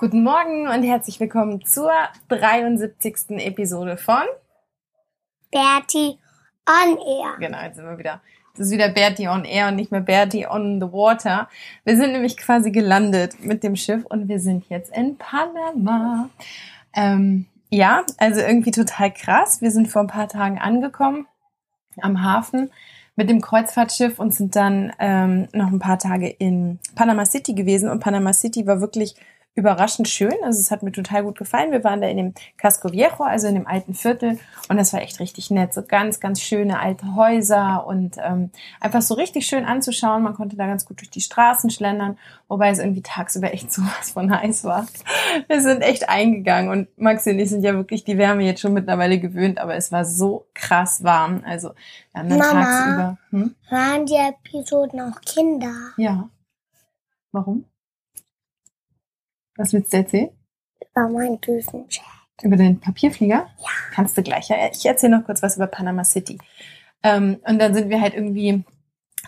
Guten Morgen und herzlich willkommen zur 73. Episode von Bertie on Air. Genau, jetzt sind wir wieder. Das ist wieder Bertie on Air und nicht mehr Bertie on the Water. Wir sind nämlich quasi gelandet mit dem Schiff und wir sind jetzt in Panama. Ähm, ja, also irgendwie total krass. Wir sind vor ein paar Tagen angekommen am Hafen mit dem Kreuzfahrtschiff und sind dann ähm, noch ein paar Tage in Panama City gewesen. Und Panama City war wirklich überraschend schön. Also es hat mir total gut gefallen. Wir waren da in dem Casco Viejo, also in dem alten Viertel. Und das war echt richtig nett. So ganz, ganz schöne alte Häuser und ähm, einfach so richtig schön anzuschauen. Man konnte da ganz gut durch die Straßen schlendern, wobei es irgendwie tagsüber echt sowas von heiß war. Wir sind echt eingegangen und Maxi und ich sind ja wirklich die Wärme jetzt schon mittlerweile gewöhnt, aber es war so krass warm. Also wir haben dann Mama, tagsüber. Hm? Waren die Episoden auch Kinder? Ja. Warum? Was willst du erzählen? Über mein Düsenjet. Über den Papierflieger? Ja. Kannst du gleich. Ja, ich erzähle noch kurz was über Panama City. Ähm, und dann sind wir halt irgendwie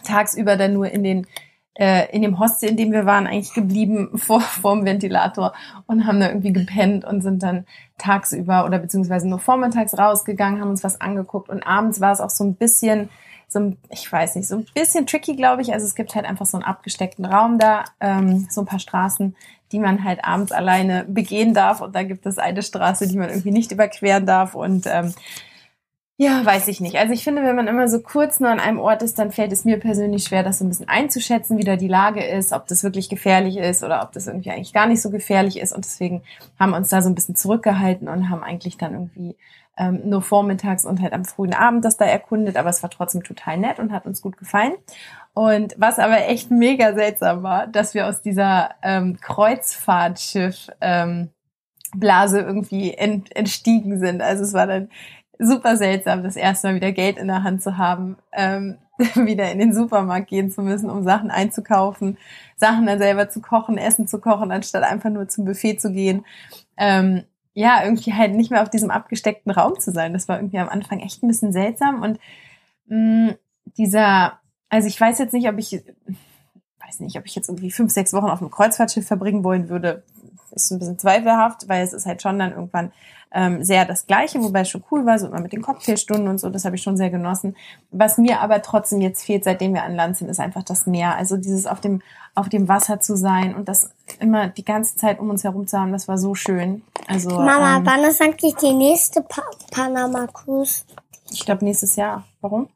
tagsüber dann nur in den äh, in dem Hostel, in dem wir waren, eigentlich geblieben vor vorm Ventilator und haben da irgendwie gepennt und sind dann tagsüber oder beziehungsweise nur vormittags rausgegangen, haben uns was angeguckt und abends war es auch so ein bisschen so ein, ich weiß nicht, so ein bisschen tricky, glaube ich. Also es gibt halt einfach so einen abgesteckten Raum da, ähm, so ein paar Straßen, die man halt abends alleine begehen darf. Und da gibt es eine Straße, die man irgendwie nicht überqueren darf. Und ähm, ja, weiß ich nicht. Also ich finde, wenn man immer so kurz nur an einem Ort ist, dann fällt es mir persönlich schwer, das so ein bisschen einzuschätzen, wie da die Lage ist, ob das wirklich gefährlich ist oder ob das irgendwie eigentlich gar nicht so gefährlich ist. Und deswegen haben wir uns da so ein bisschen zurückgehalten und haben eigentlich dann irgendwie ähm, nur vormittags und halt am frühen Abend das da erkundet. Aber es war trotzdem total nett und hat uns gut gefallen. Und was aber echt mega seltsam war, dass wir aus dieser ähm, Kreuzfahrtschiff ähm, Blase irgendwie ent, entstiegen sind. Also es war dann super seltsam, das erste Mal wieder Geld in der Hand zu haben, ähm, wieder in den Supermarkt gehen zu müssen, um Sachen einzukaufen, Sachen dann selber zu kochen, Essen zu kochen, anstatt einfach nur zum Buffet zu gehen. Ähm, ja, irgendwie halt nicht mehr auf diesem abgesteckten Raum zu sein. Das war irgendwie am Anfang echt ein bisschen seltsam und mh, dieser also ich weiß jetzt nicht, ob ich, weiß nicht, ob ich jetzt irgendwie fünf, sechs Wochen auf einem Kreuzfahrtschiff verbringen wollen würde. Ist ein bisschen zweifelhaft, weil es ist halt schon dann irgendwann ähm, sehr das Gleiche, wobei es schon cool war, so immer mit den Cocktailstunden und so, das habe ich schon sehr genossen. Was mir aber trotzdem jetzt fehlt, seitdem wir an Land sind, ist einfach das Meer. Also dieses auf dem, auf dem Wasser zu sein und das immer die ganze Zeit um uns herum zu haben, das war so schön. Also, Mama, ähm, wann ist eigentlich die nächste pa Panama Cruise? ich glaube nächstes Jahr. Warum?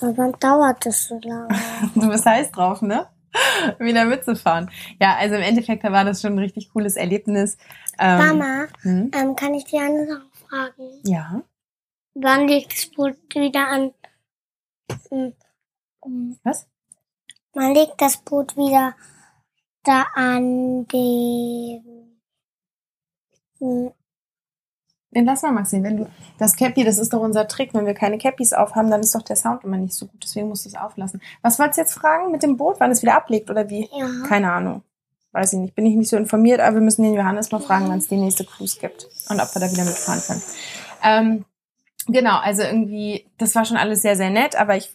Und wann dauert das so lange? Du bist heiß drauf, ne? Wieder mitzufahren. Ja, also im Endeffekt war das schon ein richtig cooles Erlebnis. Ähm, Mama, hm? ähm, kann ich dir eine Sache fragen? Ja. Wann liegt das Boot wieder an? ähm, Was? Man legt das Boot wieder da an dem. Den lass mal, Maxi. Wenn du das Cappy, das ist doch unser Trick. Wenn wir keine Cappies aufhaben, dann ist doch der Sound immer nicht so gut. Deswegen musst du es auflassen. Was wolltest du jetzt fragen mit dem Boot, wann es wieder ablegt oder wie? Ja. Keine Ahnung. Weiß ich nicht. Bin ich nicht so informiert, aber wir müssen den Johannes mal fragen, wann es die nächste Cruise gibt und ob wir da wieder mitfahren können. Ähm, genau, also irgendwie, das war schon alles sehr, sehr nett, aber ich,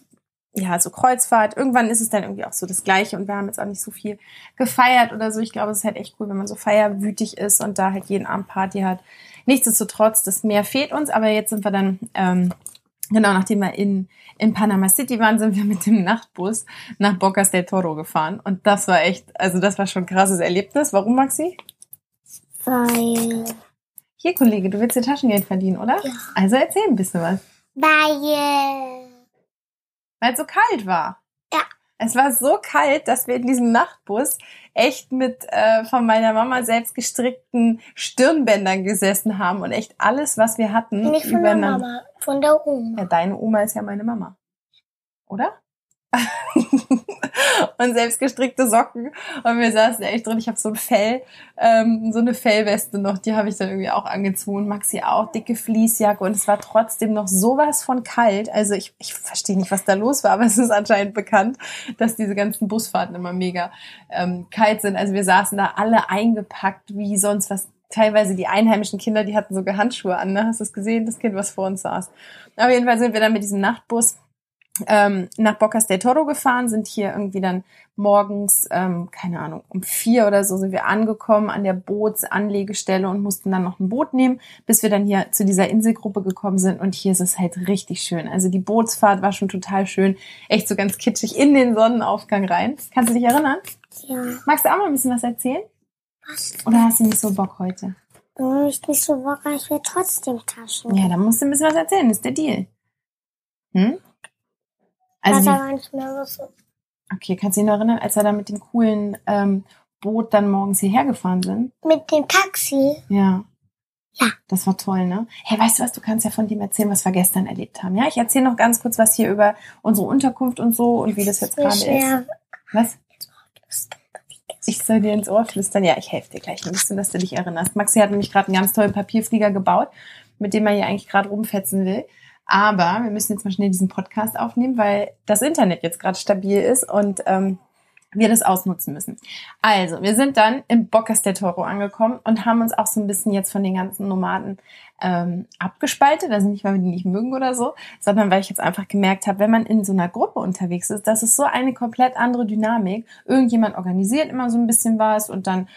ja, so Kreuzfahrt, irgendwann ist es dann irgendwie auch so das Gleiche und wir haben jetzt auch nicht so viel gefeiert oder so. Ich glaube, es ist halt echt cool, wenn man so feierwütig ist und da halt jeden Abend Party hat. Nichtsdestotrotz, das Meer fehlt uns, aber jetzt sind wir dann, ähm, genau, nachdem wir in, in Panama City waren, sind wir mit dem Nachtbus nach Bocas del Toro gefahren. Und das war echt, also das war schon ein krasses Erlebnis. Warum, Maxi? Weil. Hier, Kollege, du willst dir Taschengeld verdienen, oder? Ja. Also erzähl ein bisschen was. Weil. Weil es so kalt war. Ja. Es war so kalt, dass wir in diesem Nachtbus echt mit äh, von meiner Mama selbst gestrickten Stirnbändern gesessen haben und echt alles, was wir hatten, Nicht von der Mama, von der Oma. Ja, deine Oma ist ja meine Mama. Oder? und selbst gestrickte Socken. Und wir saßen echt drin. Ich habe so ein Fell, ähm, so eine Fellweste noch, die habe ich dann irgendwie auch angezogen. Maxi auch, dicke Fließjacke. Und es war trotzdem noch sowas von kalt. Also ich, ich verstehe nicht, was da los war, aber es ist anscheinend bekannt, dass diese ganzen Busfahrten immer mega ähm, kalt sind. Also wir saßen da alle eingepackt, wie sonst was. Teilweise die einheimischen Kinder, die hatten sogar Handschuhe an. Ne? Hast du es gesehen? Das Kind, was vor uns saß. Auf jeden Fall sind wir dann mit diesem Nachtbus ähm, nach Bocas del Toro gefahren, sind hier irgendwie dann morgens, ähm, keine Ahnung, um vier oder so sind wir angekommen an der Bootsanlegestelle und mussten dann noch ein Boot nehmen, bis wir dann hier zu dieser Inselgruppe gekommen sind. Und hier ist es halt richtig schön. Also die Bootsfahrt war schon total schön. Echt so ganz kitschig in den Sonnenaufgang rein. Kannst du dich erinnern? Ja, Magst du auch mal ein bisschen was erzählen? was? Oder hast du nicht so Bock heute? Ich nicht so Bock ich will trotzdem Taschen. Ja, dann musst du ein bisschen was erzählen. Das ist der Deal. Hm? Also, das wie- aber nicht mehr so. Okay, kannst du dich noch erinnern, als wir da mit dem coolen ähm, Boot dann morgens hierher gefahren sind? Mit dem Taxi. Ja. Ja. Das war toll, ne? Hey, weißt du was, du kannst ja von dem erzählen, was wir gestern erlebt haben. Ja, ich erzähle noch ganz kurz was hier über unsere Unterkunft und so und wie das jetzt gerade ist. Was? Ich soll dir ins Ohr flüstern. Ja, ich helfe dir gleich ein bisschen, dass du dich erinnerst. Maxi hat nämlich gerade einen ganz tollen Papierflieger gebaut, mit dem er hier eigentlich gerade rumfetzen will. Aber wir müssen jetzt mal schnell diesen Podcast aufnehmen, weil das Internet jetzt gerade stabil ist und ähm, wir das ausnutzen müssen. Also, wir sind dann im Bocas del Toro angekommen und haben uns auch so ein bisschen jetzt von den ganzen Nomaden ähm, abgespaltet. Also nicht, weil wir die nicht mögen oder so, sondern weil ich jetzt einfach gemerkt habe, wenn man in so einer Gruppe unterwegs ist, das ist so eine komplett andere Dynamik. Irgendjemand organisiert immer so ein bisschen was und dann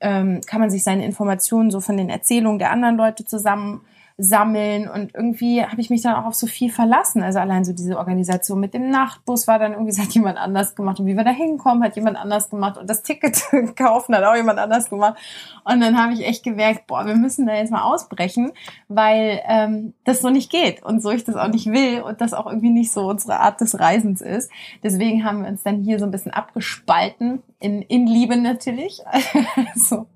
ähm, kann man sich seine Informationen so von den Erzählungen der anderen Leute zusammen sammeln und irgendwie habe ich mich dann auch auf so viel verlassen. Also allein so diese Organisation mit dem Nachtbus war dann irgendwie, das hat jemand anders gemacht und wie wir da hinkommen, hat jemand anders gemacht und das Ticket kaufen hat auch jemand anders gemacht. Und dann habe ich echt gemerkt, boah, wir müssen da jetzt mal ausbrechen, weil ähm, das so nicht geht und so ich das auch nicht will und das auch irgendwie nicht so unsere Art des Reisens ist. Deswegen haben wir uns dann hier so ein bisschen abgespalten, in, in Liebe natürlich. so,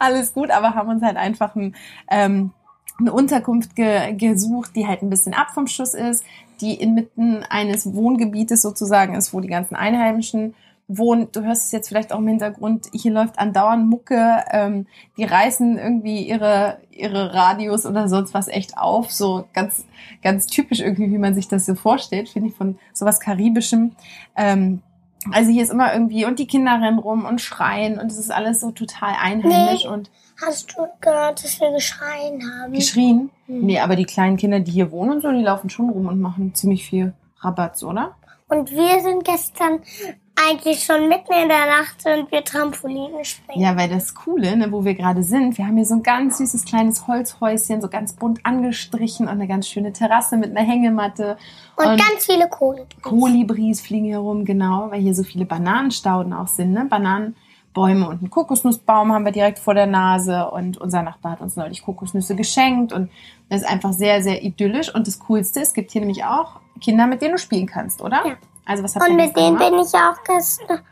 alles gut, aber haben uns halt einfach ein ähm, eine Unterkunft ge gesucht, die halt ein bisschen ab vom Schuss ist, die inmitten eines Wohngebietes sozusagen ist, wo die ganzen Einheimischen wohnen. Du hörst es jetzt vielleicht auch im Hintergrund, hier läuft andauernd Mucke, ähm, die reißen irgendwie ihre, ihre Radios oder sonst was echt auf, so ganz, ganz typisch irgendwie, wie man sich das so vorstellt, finde ich von sowas Karibischem. Ähm, also hier ist immer irgendwie, und die Kinder rennen rum und schreien und es ist alles so total einheimisch Nee. und Hast du gehört, dass wir geschreien haben? geschrien. Hm. Nee, aber die kleinen Kinder, die hier wohnen und so, die laufen schon rum und machen ziemlich viel Rabatz, oder? Und wir sind gestern eigentlich schon mitten in der Nacht und wir Trampolinen springen. Ja, weil das Coole, ne, wo wir gerade sind, wir haben hier so ein ganz süßes kleines Holzhäuschen, so ganz bunt angestrichen und eine ganz schöne Terrasse mit einer Hängematte. Und, Und- ganz viele Kohle. Kolibris fliegen hier rum, genau, weil hier so viele Bananenstauden auch sind, ne? Bananenbäume und einen Kokosnussbaum haben wir direkt vor der Nase und unser Nachbar hat uns neulich Kokosnüsse geschenkt und das ist einfach sehr, sehr idyllisch und das Coolste, es gibt hier nämlich auch Kinder, mit denen du spielen kannst, oder? Ja. Also was habt Und mit denen gemacht? bin ich auch gestern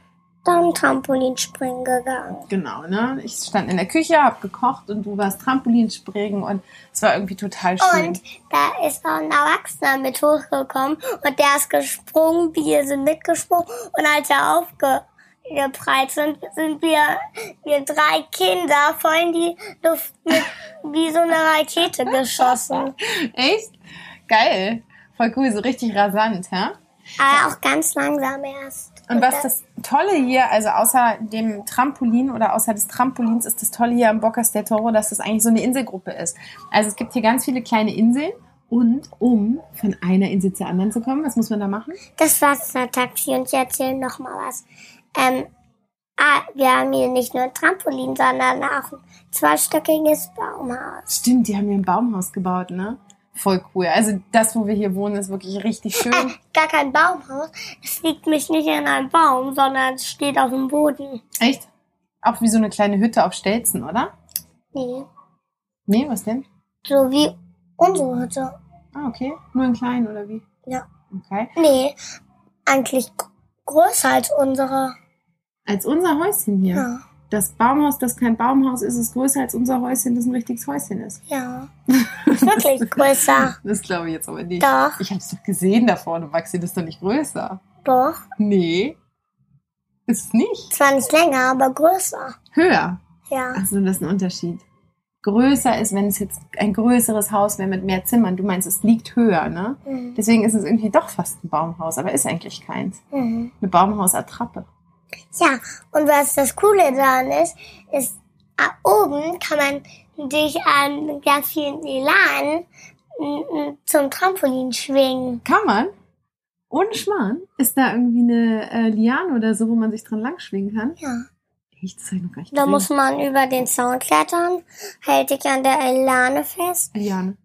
dann Trampolinspringen gegangen. Genau, ne? Ich stand in der Küche, hab gekocht und du warst Trampolinspringen und es war irgendwie total schön. Und da ist auch ein Erwachsener mit hochgekommen und der ist gesprungen, wir sind mitgesprungen und als er aufgeprallt sind, sind wir, wir drei Kinder voll in die Luft mit, wie so eine Rakete geschossen. Echt? Geil. Voll cool, so richtig rasant, ja? Aber auch ganz langsam erst. Und was das Tolle hier, also außer dem Trampolin oder außer des Trampolins, ist das Tolle hier am Bocas del Toro, dass das eigentlich so eine Inselgruppe ist. Also es gibt hier ganz viele kleine Inseln und um von einer Insel zur anderen zu kommen, was muss man da machen? Das Wassertaxi und ich erzähle noch mal was. Ähm, ah, wir haben hier nicht nur ein Trampolin, sondern auch ein zweistöckiges Baumhaus. Stimmt, die haben hier ein Baumhaus gebaut, ne? Voll cool. Also das, wo wir hier wohnen, ist wirklich richtig schön. Gar kein Baumhaus. Es liegt mich nicht in einem Baum, sondern es steht auf dem Boden. Echt? Auch wie so eine kleine Hütte auf Stelzen, oder? Nee. Nee, was denn? So wie unsere Hütte. Ah, okay. Nur in klein, oder wie? Ja. Okay. Nee, eigentlich größer als unsere. Als unser Häuschen hier. Ja. Das Baumhaus, das kein Baumhaus ist, ist größer als unser Häuschen, das ein richtiges Häuschen ist. Ja. Wirklich größer. Das glaube ich jetzt aber nicht. Doch. Ich habe es doch gesehen da vorne, Maxi, das ist doch nicht größer. Doch. Nee. Ist es nicht. Zwar nicht länger, aber größer. Höher. Ja. Also das ist ein Unterschied. Größer ist, wenn es jetzt ein größeres Haus wäre mit mehr Zimmern. Du meinst, es liegt höher, ne? Mhm. Deswegen ist es irgendwie doch fast ein Baumhaus, aber ist eigentlich keins. Mhm. Eine Baumhausattrappe. Ja, und was das Coole daran ist, ist, oben kann man dich an ganz vielen Elan zum Trampolin schwingen. Kann man? Ohne Schmarrn? Ist da irgendwie eine äh, Liane oder so, wo man sich dran langschwingen kann? Ja. Echt, das ich noch gar nicht Da gesehen. muss man über den Zaun klettern, hält dich an der Elane fest Liane.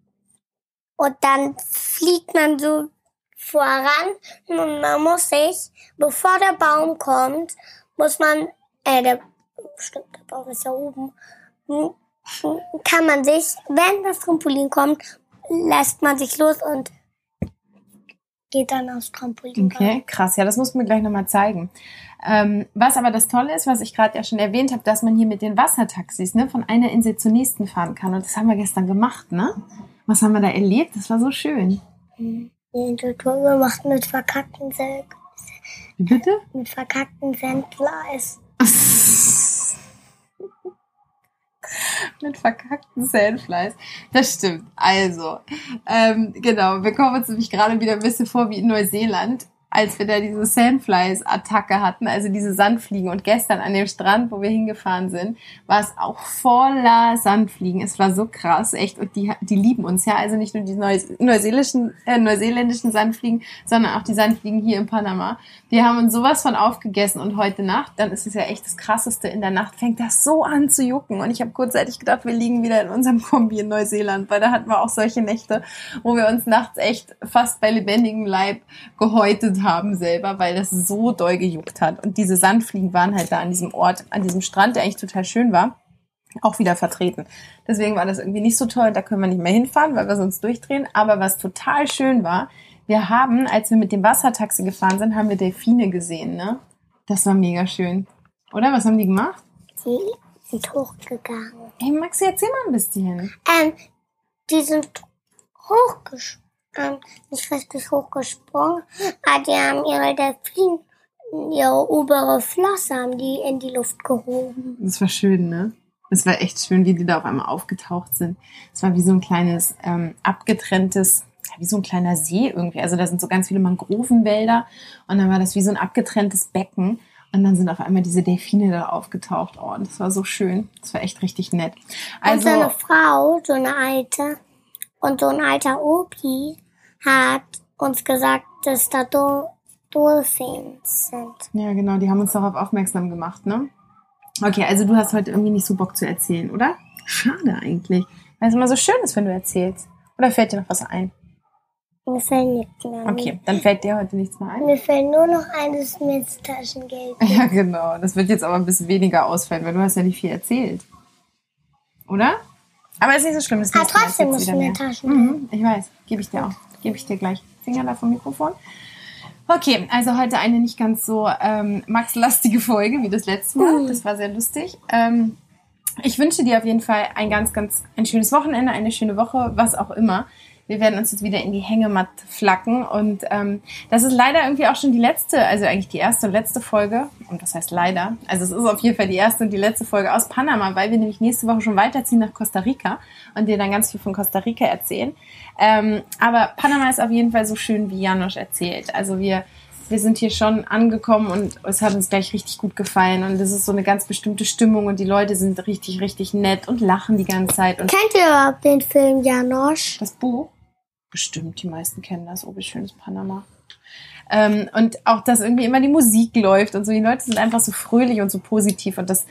und dann fliegt man so voran und man muss sich, bevor der Baum kommt, muss man, äh, der, stimmt, der Baum ist ja oben, kann man sich, wenn das Trampolin kommt, lässt man sich los und geht dann aufs Trampolin. Okay, krass. Ja, das muss mir gleich nochmal zeigen. Ähm, was aber das Tolle ist, was ich gerade ja schon erwähnt habe, dass man hier mit den Wassertaxis ne, von einer Insel zur nächsten fahren kann. Und das haben wir gestern gemacht, ne? Was haben wir da erlebt? Das war so schön. Die Tour gemacht mit verkackten Wie bitte? mit verkackten Sandflies. mit verkackten Sandflies. Das stimmt. Also, ähm, genau, wir kommen uns nämlich gerade wieder ein bisschen vor wie in Neuseeland, als wir da diese Sandflies-Attacke hatten, also diese Sandfliegen. Und gestern an dem Strand, wo wir hingefahren sind, war es auch voller Sandfliegen. Es war so krass, echt. Und die, die lieben uns ja. Also nicht nur die Neus neuseeländischen, äh, neuseeländischen Sandfliegen, sondern auch die Sandfliegen hier in Panama. Wir haben uns sowas von aufgegessen und heute Nacht, dann ist es ja echt das Krasseste. In der Nacht fängt das so an zu jucken. Und ich habe kurzzeitig gedacht, wir liegen wieder in unserem Kombi in Neuseeland, weil da hatten wir auch solche Nächte, wo wir uns nachts echt fast bei lebendigem Leib gehäutet haben selber, weil das so doll gejuckt hat. Und diese Sandfliegen waren halt da an diesem Ort, an diesem Strand, der eigentlich total schön war, auch wieder vertreten. Deswegen war das irgendwie nicht so toll. Da können wir nicht mehr hinfahren, weil wir sonst durchdrehen. Aber was total schön war, wir haben, als wir mit dem Wassertaxi gefahren sind, haben wir Delfine gesehen, ne? Das war mega schön. Oder? Was haben die gemacht? Die sind hochgegangen. Hey, Maxi, erzähl mal ein bisschen. Ähm, die sind hochgesprungen, ähm, nicht richtig hochgesprungen, aber die haben ihre Delfin, ihre obere Flosse haben die in die Luft gehoben. Das war schön, ne? Es war echt schön, wie die da auf einmal aufgetaucht sind. Es war wie so ein kleines, ähm, abgetrenntes, wie so ein kleiner See irgendwie. Also da sind so ganz viele Mangrovenwälder und dann war das wie so ein abgetrenntes Becken. Und dann sind auf einmal diese Delfine da aufgetaucht. Oh, und das war so schön. Das war echt richtig nett. und so eine Also, Frau, so eine alte, und so ein alter Opi hat uns gesagt, dass da Dol Dolphins sind. ja genau, die haben uns darauf aufmerksam gemacht, ne? Okay, also du hast heute irgendwie nicht so Bock zu erzählen, oder? Schade eigentlich. Weil es immer so schön ist, wenn du erzählst. Oder fällt dir noch was ein? Mir fällt nichts mehr ein. Okay, dann fällt dir heute nichts mehr ein. Mir fällt nur noch ein, dass mir ins Taschengeld Ja, genau. Das wird jetzt aber ein bisschen weniger ausfallen, weil du hast ja nicht viel erzählt. Oder? Aber ist nicht so schlimm. Das Mal trotzdem wird's muss wieder mir mehr. Taschengeld. Mhm, ich weiß. Gebe ich dir auch. Gebe ich dir gleich. Finger da vom Mikrofon. Okay, also heute eine nicht ganz so ähm, Max-lastige Folge wie das letzte Mal. Das war sehr lustig. Ähm, ich wünsche dir auf jeden Fall ein ganz, ganz ein schönes Wochenende, eine schöne Woche, was auch immer. Wir werden uns jetzt wieder in die Hängematte flacken und ähm, das ist leider irgendwie auch schon die letzte, also eigentlich die erste und letzte Folge. Und das heißt leider. Also es ist auf jeden Fall die erste und die letzte Folge aus Panama, weil wir nämlich nächste Woche schon weiterziehen nach Costa Rica und dir dann ganz viel von Costa Rica erzählen. Ähm, aber Panama ist auf jeden Fall so schön, wie Janosch erzählt. Also wir wir sind hier schon angekommen und es hat uns gleich richtig gut gefallen und es ist so eine ganz bestimmte Stimmung und die Leute sind richtig, richtig nett und lachen die ganze Zeit und Kennt ihr überhaupt den Film Janosch? das Buch, bestimmt, die meisten kennen das, oh, wie schön ist Panama. Ähm, und auch, dass irgendwie immer die Musik läuft und so, die Leute sind einfach so fröhlich und so positiv und das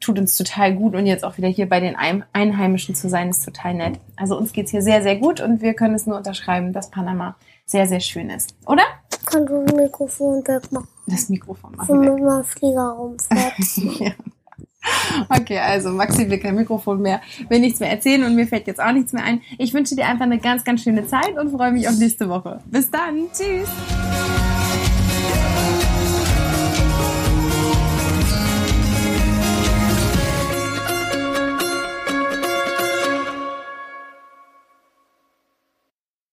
tut uns total gut und jetzt auch wieder hier bei den Ein- Einheimischen zu sein, ist total nett. Also uns geht's hier sehr, sehr gut und wir können es nur unterschreiben, dass Panama sehr, sehr schön ist, oder? Kannst du das Mikrofon wegmachen, Das Mikrofon machen wir. damit mein Flieger rumfährt? Ja. Okay, also Maxi will kein Mikrofon mehr, will nichts mehr erzählen und mir fällt jetzt auch nichts mehr ein. Ich wünsche dir einfach eine ganz, ganz schöne Zeit und freue mich auf nächste Woche. Bis dann. Tschüss.